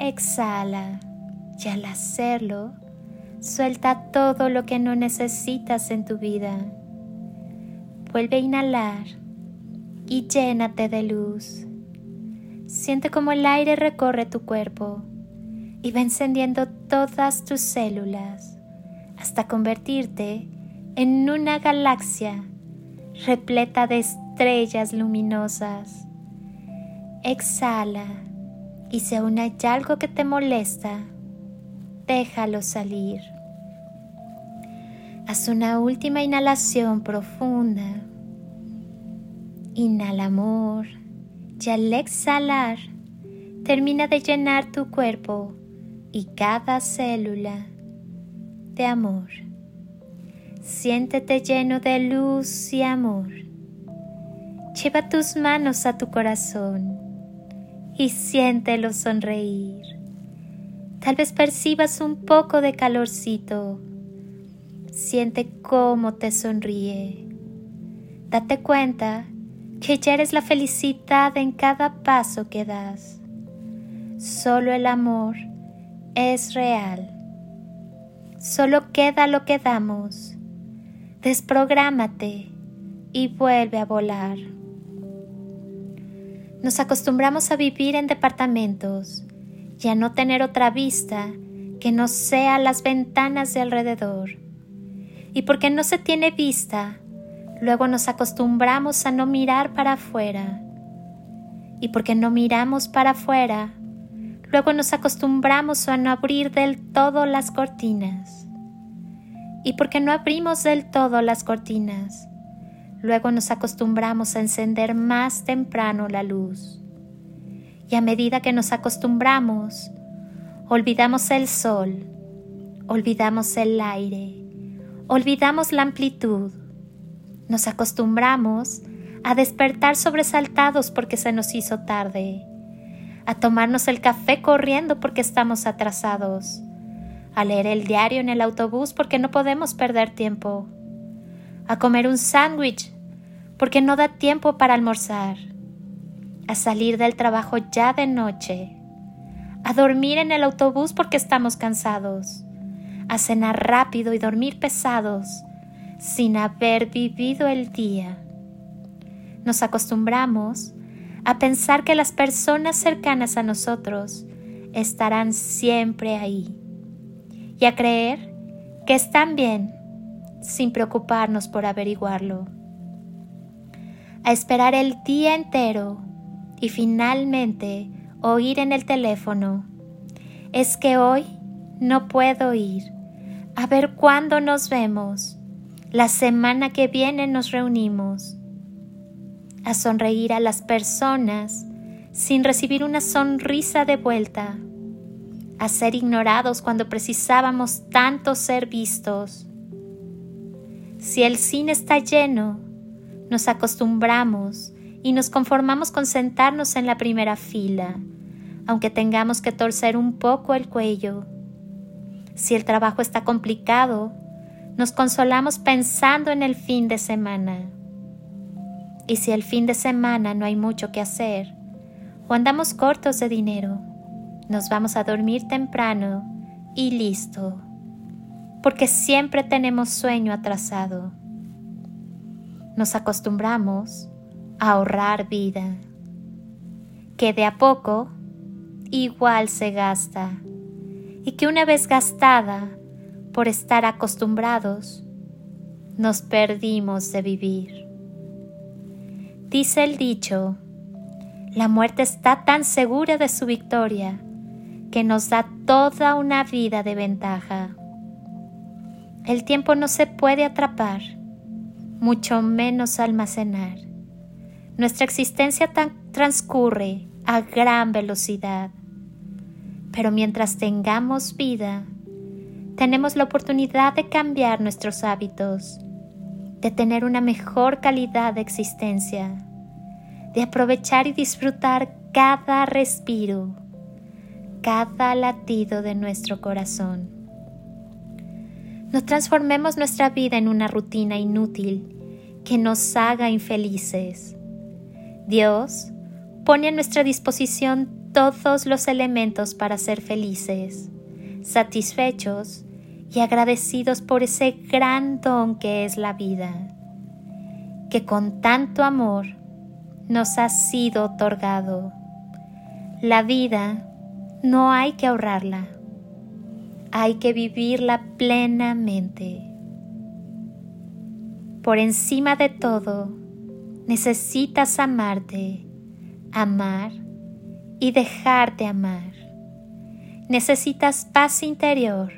Exhala y al hacerlo, suelta todo lo que no necesitas en tu vida. Vuelve a inhalar y llénate de luz. Siente como el aire recorre tu cuerpo y va encendiendo todas tus células hasta convertirte en una galaxia repleta de estrellas luminosas. Exhala y si aún hay algo que te molesta, déjalo salir. Haz una última inhalación profunda. Inhala amor y al exhalar termina de llenar tu cuerpo y cada célula de amor. Siéntete lleno de luz y amor. Lleva tus manos a tu corazón y siéntelo sonreír. Tal vez percibas un poco de calorcito. Siente cómo te sonríe. Date cuenta que ya eres la felicidad en cada paso que das. Solo el amor es real. Solo queda lo que damos. Desprográmate y vuelve a volar. Nos acostumbramos a vivir en departamentos y a no tener otra vista que no sea las ventanas de alrededor. Y porque no se tiene vista, luego nos acostumbramos a no mirar para afuera. Y porque no miramos para afuera, luego nos acostumbramos a no abrir del todo las cortinas. Y porque no abrimos del todo las cortinas, Luego nos acostumbramos a encender más temprano la luz. Y a medida que nos acostumbramos, olvidamos el sol, olvidamos el aire, olvidamos la amplitud. Nos acostumbramos a despertar sobresaltados porque se nos hizo tarde, a tomarnos el café corriendo porque estamos atrasados, a leer el diario en el autobús porque no podemos perder tiempo a comer un sándwich porque no da tiempo para almorzar, a salir del trabajo ya de noche, a dormir en el autobús porque estamos cansados, a cenar rápido y dormir pesados sin haber vivido el día. Nos acostumbramos a pensar que las personas cercanas a nosotros estarán siempre ahí y a creer que están bien sin preocuparnos por averiguarlo. A esperar el día entero y finalmente oír en el teléfono, es que hoy no puedo ir. A ver cuándo nos vemos. La semana que viene nos reunimos. A sonreír a las personas sin recibir una sonrisa de vuelta. A ser ignorados cuando precisábamos tanto ser vistos si el cine está lleno, nos acostumbramos y nos conformamos con sentarnos en la primera fila, aunque tengamos que torcer un poco el cuello. Si el trabajo está complicado, nos consolamos pensando en el fin de semana. Y si el fin de semana no hay mucho que hacer, o andamos cortos de dinero, nos vamos a dormir temprano y listo porque siempre tenemos sueño atrasado. Nos acostumbramos a ahorrar vida, que de a poco igual se gasta, y que una vez gastada, por estar acostumbrados, nos perdimos de vivir. Dice el dicho, la muerte está tan segura de su victoria que nos da toda una vida de ventaja. El tiempo no se puede atrapar, mucho menos almacenar. Nuestra existencia transcurre a gran velocidad, Pero mientras tengamos vida, tenemos la oportunidad de cambiar nuestros hábitos, de tener una mejor calidad de existencia, de aprovechar y disfrutar cada respiro, cada latido de nuestro corazón. No transformemos nuestra vida en una rutina inútil que nos haga infelices. Dios pone a nuestra disposición todos los elementos para ser felices, satisfechos y agradecidos por ese gran don que es la vida, que con tanto amor nos ha sido otorgado. La vida no hay que ahorrarla, hay que vivirla plenamente. Por encima de todo, necesitas amarte, amar y dejarte amar. Necesitas paz interior,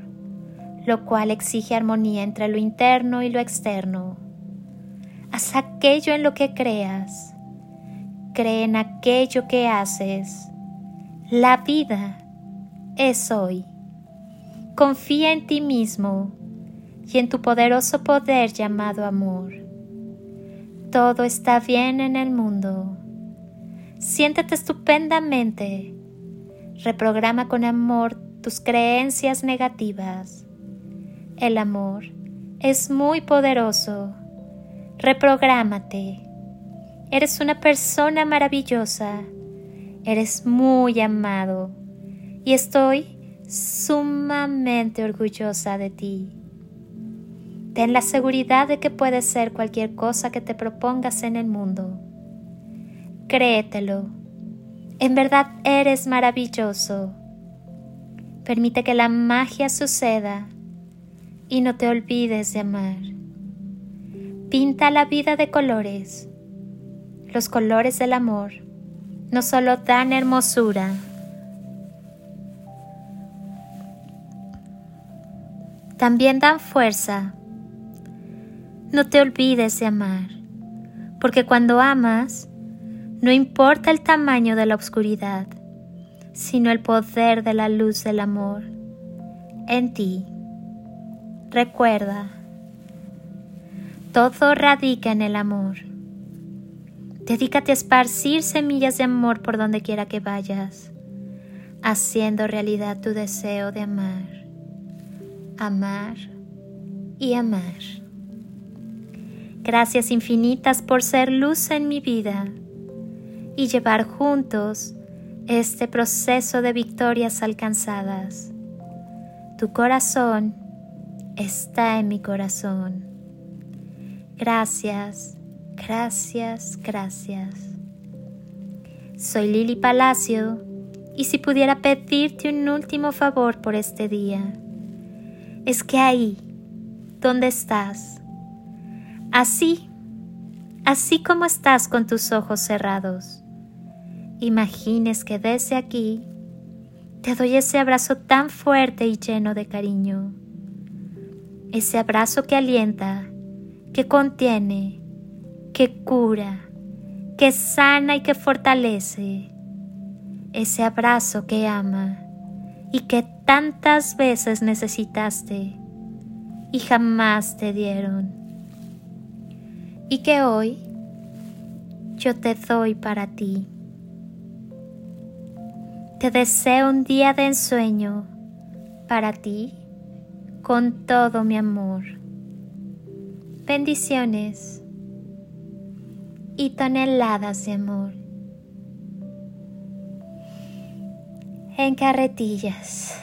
lo cual exige armonía entre lo interno y lo externo. Haz aquello en lo que creas. Cree en aquello que haces. La vida es hoy. Confía en ti mismo y en tu poderoso poder llamado amor. Todo está bien en el mundo. Siéntete estupendamente. Reprograma con amor tus creencias negativas. El amor es muy poderoso. Reprográmate. Eres una persona maravillosa. Eres muy amado. Y estoy sumamente orgullosa de ti. Ten la seguridad de que puedes ser cualquier cosa que te propongas en el mundo Créetelo. En verdad eres maravilloso. Permite que la magia suceda y no te olvides de amar. Pinta la vida de colores. Los colores del amor no solo dan hermosura, también dan fuerza. No te olvides de amar, porque cuando amas, no importa el tamaño de la oscuridad, sino el poder de la luz del amor en ti. Recuerda, todo radica en el amor. Dedícate a esparcir semillas de amor por donde quiera que vayas, haciendo realidad tu deseo de amar, amar y amar. Gracias infinitas por ser luz en mi vida y llevar juntos este proceso de victorias alcanzadas. Tu corazón está en mi corazón. Gracias, gracias, gracias. Soy Lili Palacio y si pudiera pedirte un último favor por este día, es que ahí, donde estás, así así como estás con tus ojos cerrados. Imagines que desde aquí te doy ese abrazo tan fuerte y lleno de cariño. Ese abrazo que alienta, que contiene, que cura, que sana y que fortalece. Ese abrazo que ama y que tantas veces necesitaste y jamás te dieron y que hoy yo te doy para ti. Te deseo un día de ensueño para ti con todo mi amor. Bendiciones y toneladas de amor. En carretillas.